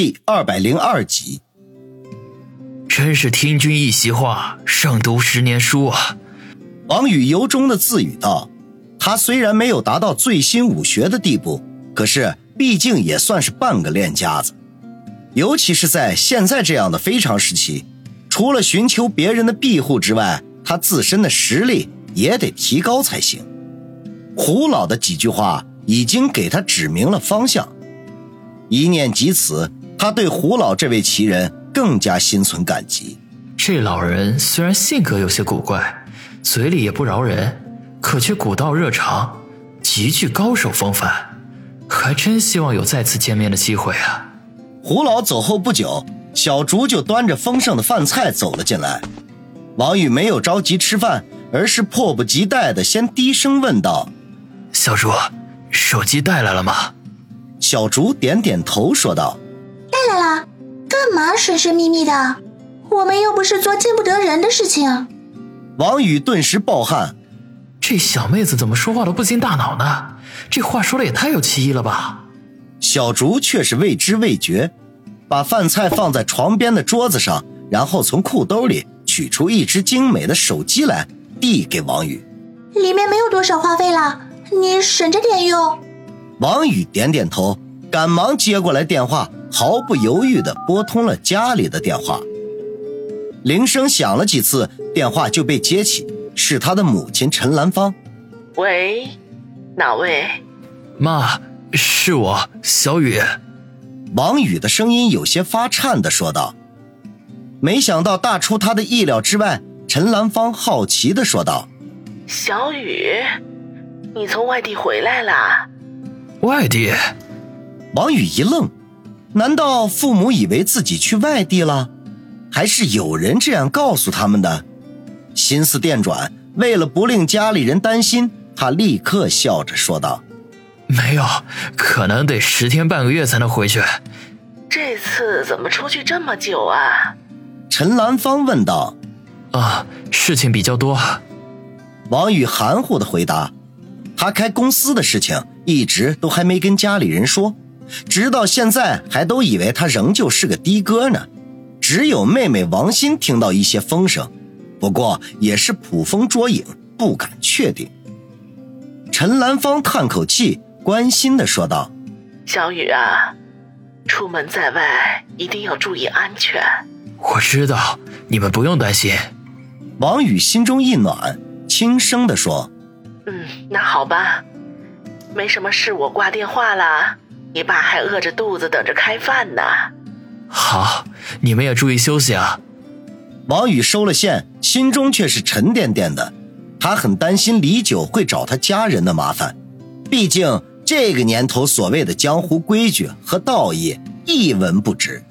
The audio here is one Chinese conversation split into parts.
第二百零二集。真是听君一席话，胜读十年书啊！王宇由衷的自语道：“他虽然没有达到最新武学的地步，可是毕竟也算是半个练家子。尤其是在现在这样的非常时期，除了寻求别人的庇护之外，他自身的实力也得提高才行。”胡老的几句话已经给他指明了方向。一念及此，他对胡老这位奇人更加心存感激。这老人虽然性格有些古怪。嘴里也不饶人，可却古道热肠，极具高手风范，还真希望有再次见面的机会啊！胡老走后不久，小竹就端着丰盛的饭菜走了进来。王宇没有着急吃饭，而是迫不及待的先低声问道：“小竹，手机带来了吗？”小竹点点头，说道：“带来了。干嘛神神秘秘的？我们又不是做见不得人的事情。”王宇顿时暴汗，这小妹子怎么说话都不经大脑呢？这话说的也太有歧义了吧！小竹却是未知未觉，把饭菜放在床边的桌子上，然后从裤兜里取出一只精美的手机来，递给王宇。里面没有多少话费了，你省着点用。王宇点点头，赶忙接过来电话，毫不犹豫地拨通了家里的电话。铃声响了几次，电话就被接起，是他的母亲陈兰芳。喂，哪位？妈，是我，小雨。王宇的声音有些发颤的说道。没想到大出他的意料之外，陈兰芳好奇的说道：“小雨，你从外地回来啦？”外地？王宇一愣，难道父母以为自己去外地了？还是有人这样告诉他们的，心思电转，为了不令家里人担心，他立刻笑着说道：“没有，可能得十天半个月才能回去。这次怎么出去这么久啊？”陈兰芳问道。“啊，事情比较多。”王宇含糊的回答。他开公司的事情一直都还没跟家里人说，直到现在还都以为他仍旧是个的哥呢。只有妹妹王鑫听到一些风声，不过也是捕风捉影，不敢确定。陈兰芳叹口气，关心的说道：“小雨啊，出门在外一定要注意安全。”我知道，你们不用担心。王宇心中一暖，轻声的说：“嗯，那好吧，没什么事，我挂电话了。你爸还饿着肚子等着开饭呢。”好，你们也注意休息啊。王宇收了线，心中却是沉甸甸的。他很担心李九会找他家人的麻烦，毕竟这个年头所谓的江湖规矩和道义一文不值。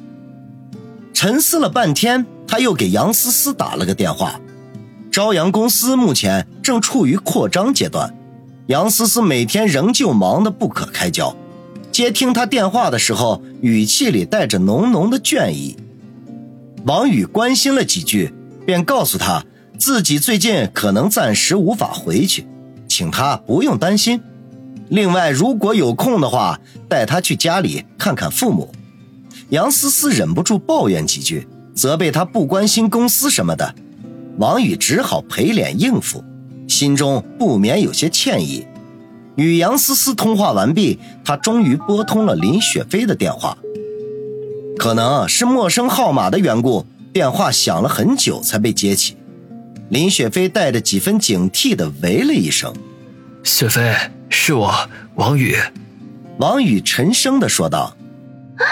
沉思了半天，他又给杨思思打了个电话。朝阳公司目前正处于扩张阶段，杨思思每天仍旧忙得不可开交。接听他电话的时候，语气里带着浓浓的倦意。王宇关心了几句，便告诉他自己最近可能暂时无法回去，请他不用担心。另外，如果有空的话，带他去家里看看父母。杨思思忍不住抱怨几句，责备他不关心公司什么的。王宇只好赔脸应付，心中不免有些歉意。与杨思思通话完毕，他终于拨通了林雪飞的电话。可能是陌生号码的缘故，电话响了很久才被接起。林雪飞带着几分警惕的喂了一声：“雪飞，是我，王宇。”王宇沉声的说道：“啊，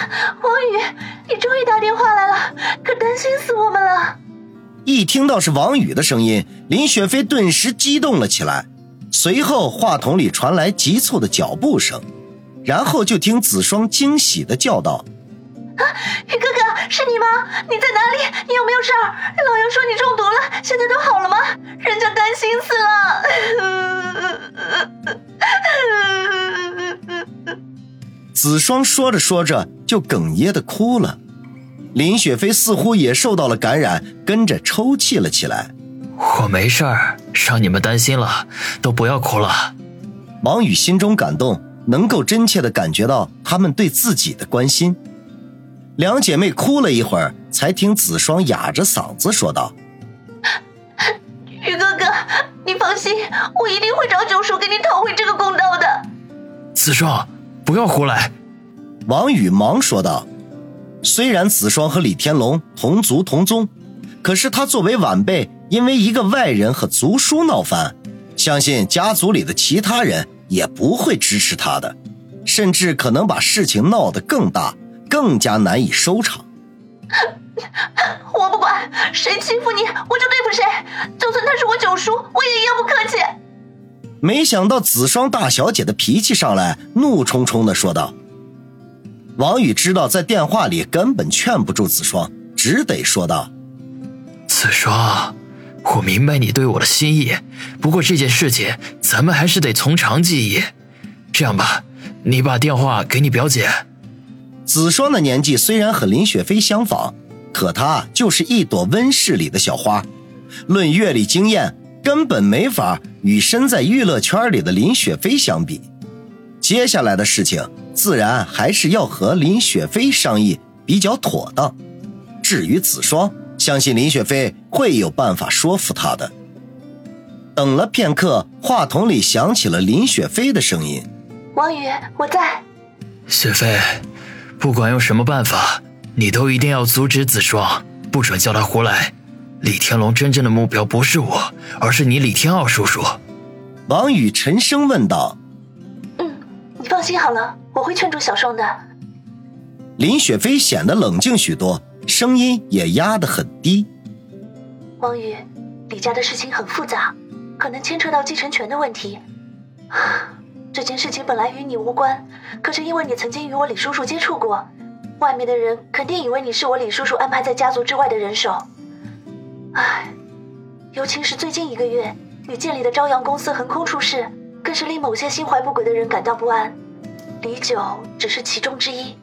王宇，你终于打电话来了，可担心死我们了。”一听到是王宇的声音，林雪飞顿时激动了起来。随后，话筒里传来急促的脚步声，然后就听子双惊喜的叫道：“啊，宇哥哥，是你吗？你在哪里？你有没有事儿？老杨说你中毒了，现在都好了吗？人家担心死了。”子双说着说着就哽咽的哭了，林雪飞似乎也受到了感染，跟着抽泣了起来。我没事儿，让你们担心了，都不要哭了。王宇心中感动，能够真切的感觉到他们对自己的关心。两姐妹哭了一会儿，才听子双哑着嗓子说道：“宇哥哥，你放心，我一定会找九叔给你讨回这个公道的。”子双，不要胡来！王宇忙说道。虽然子双和李天龙同族同宗，可是他作为晚辈，因为一个外人和族叔闹翻，相信家族里的其他人也不会支持他的，甚至可能把事情闹得更大，更加难以收场。我不管谁欺负你，我就对付谁，就算他是我九叔，我也一样不客气。没想到子双大小姐的脾气上来，怒冲冲地说道。王宇知道在电话里根本劝不住子双，只得说道：“子双，我明白你对我的心意，不过这件事情咱们还是得从长计议。这样吧，你把电话给你表姐。”子双的年纪虽然和林雪飞相仿，可她就是一朵温室里的小花，论阅历经验，根本没法与身在娱乐圈里的林雪飞相比。接下来的事情。自然还是要和林雪飞商议比较妥当。至于子双，相信林雪飞会有办法说服他的。等了片刻，话筒里响起了林雪飞的声音：“王宇，我在。”雪飞，不管用什么办法，你都一定要阻止子双，不准叫他胡来。李天龙真正的目标不是我，而是你李天傲叔叔。王宇沉声问道。嗯你放心好了，我会劝住小双的。林雪飞显得冷静许多，声音也压得很低。王宇，李家的事情很复杂，可能牵扯到继承权的问题。这件事情本来与你无关，可是因为你曾经与我李叔叔接触过，外面的人肯定以为你是我李叔叔安排在家族之外的人手。唉，尤其是最近一个月，你建立的朝阳公司横空出世。更是令某些心怀不轨的人感到不安，李九只是其中之一。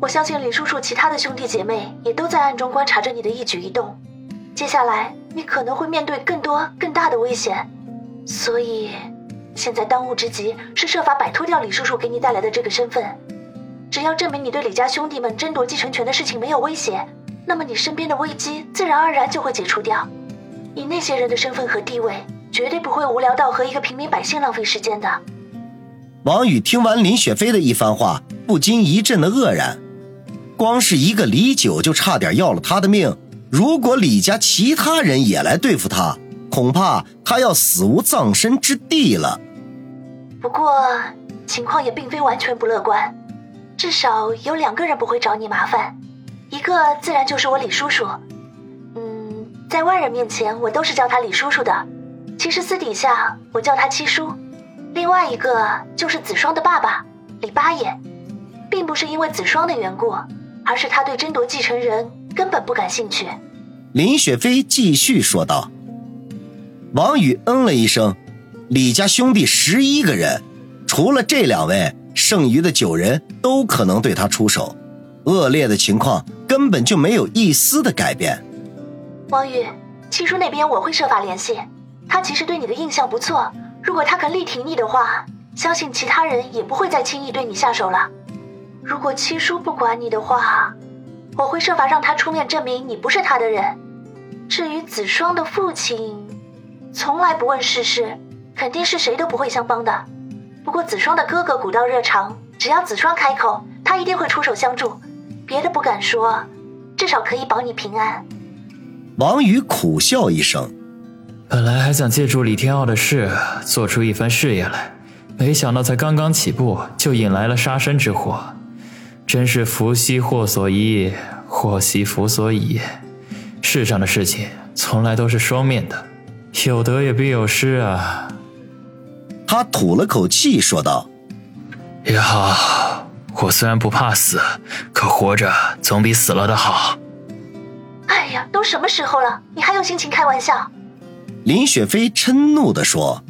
我相信李叔叔其他的兄弟姐妹也都在暗中观察着你的一举一动。接下来你可能会面对更多更大的危险，所以现在当务之急是设法摆脱掉李叔叔给你带来的这个身份。只要证明你对李家兄弟们争夺继承权的事情没有威胁，那么你身边的危机自然而然就会解除掉。以那些人的身份和地位。绝对不会无聊到和一个平民百姓浪费时间的。王宇听完林雪飞的一番话，不禁一阵的愕然。光是一个李九就差点要了他的命，如果李家其他人也来对付他，恐怕他要死无葬身之地了。不过情况也并非完全不乐观，至少有两个人不会找你麻烦，一个自然就是我李叔叔。嗯，在外人面前，我都是叫他李叔叔的。其实私底下我叫他七叔，另外一个就是子双的爸爸李八爷，并不是因为子双的缘故，而是他对争夺继承人根本不感兴趣。林雪飞继续说道。王宇嗯了一声，李家兄弟十一个人，除了这两位，剩余的九人都可能对他出手，恶劣的情况根本就没有一丝的改变。王宇，七叔那边我会设法联系。他其实对你的印象不错，如果他肯力挺你的话，相信其他人也不会再轻易对你下手了。如果七叔不管你的话，我会设法让他出面证明你不是他的人。至于子双的父亲，从来不问世事，肯定是谁都不会相帮的。不过子双的哥哥古道热肠，只要子双开口，他一定会出手相助。别的不敢说，至少可以保你平安。王宇苦笑一声。本来还想借助李天傲的事做出一番事业来，没想到才刚刚起步就引来了杀身之祸，真是福兮祸所依，祸兮福所倚。世上的事情从来都是双面的，有得也必有失啊。他吐了口气说道：“也好，我虽然不怕死，可活着总比死了的好。”哎呀，都什么时候了，你还有心情开玩笑？林雪飞嗔怒地说。